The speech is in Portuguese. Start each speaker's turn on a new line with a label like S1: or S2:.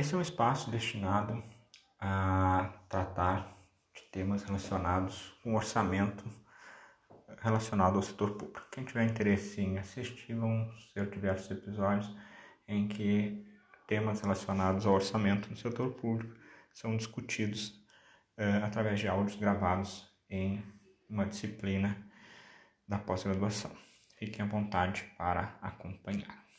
S1: Esse é um espaço destinado a tratar de temas relacionados com orçamento relacionado ao setor público. Quem tiver interesse em assistir, vão ser diversos episódios em que temas relacionados ao orçamento no setor público são discutidos uh, através de áudios gravados em uma disciplina da pós-graduação. Fiquem à vontade para acompanhar.